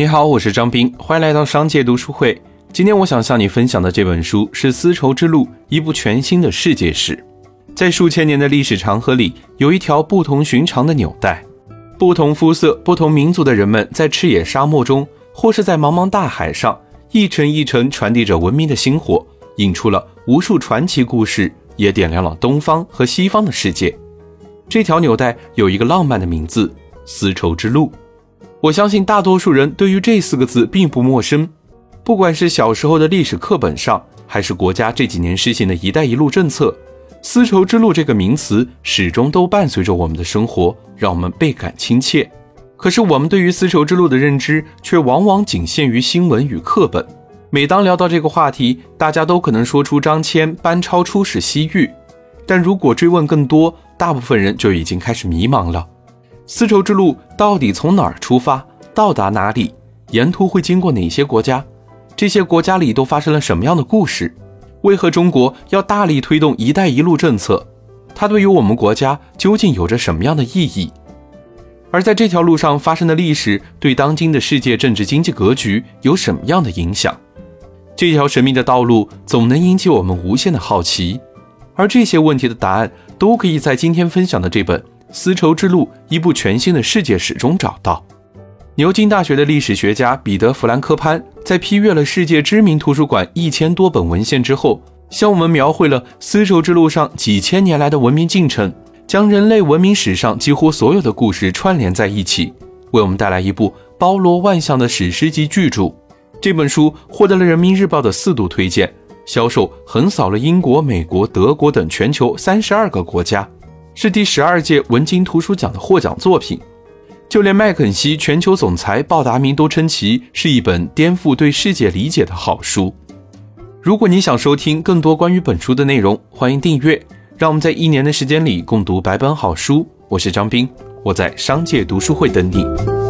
你好，我是张斌，欢迎来到商界读书会。今天我想向你分享的这本书是《丝绸之路：一部全新的世界史》。在数千年的历史长河里，有一条不同寻常的纽带。不同肤色、不同民族的人们，在赤野沙漠中，或是在茫茫大海上，一程一程传递着文明的星火，引出了无数传奇故事，也点亮了东方和西方的世界。这条纽带有一个浪漫的名字——丝绸之路。我相信大多数人对于这四个字并不陌生。不管是小时候的历史课本上，还是国家这几年实行的一带一路政策，丝绸之路这个名词始终都伴随着我们的生活，让我们倍感亲切。可是我们对于丝绸之路的认知却往往仅限于新闻与课本。每当聊到这个话题，大家都可能说出张骞班超出使西域，但如果追问更多，大部分人就已经开始迷茫了。丝绸之路到底从哪儿出发，到达哪里？沿途会经过哪些国家？这些国家里都发生了什么样的故事？为何中国要大力推动“一带一路”政策？它对于我们国家究竟有着什么样的意义？而在这条路上发生的历史，对当今的世界政治经济格局有什么样的影响？这条神秘的道路总能引起我们无限的好奇，而这些问题的答案都可以在今天分享的这本《丝绸之路：一部全新的世界史》中找到。牛津大学的历史学家彼得·弗兰科潘在批阅了世界知名图书馆一千多本文献之后，向我们描绘了丝绸之路上几千年来的文明进程，将人类文明史上几乎所有的故事串联在一起，为我们带来一部包罗万象的史诗级巨著。这本书获得了人民日报的四度推荐，销售横扫了英国、美国、德国等全球三十二个国家，是第十二届文津图书奖的获奖作品。就连麦肯锡全球总裁鲍达明都称其是一本颠覆对世界理解的好书。如果你想收听更多关于本书的内容，欢迎订阅。让我们在一年的时间里共读百本好书。我是张斌，我在商界读书会等你。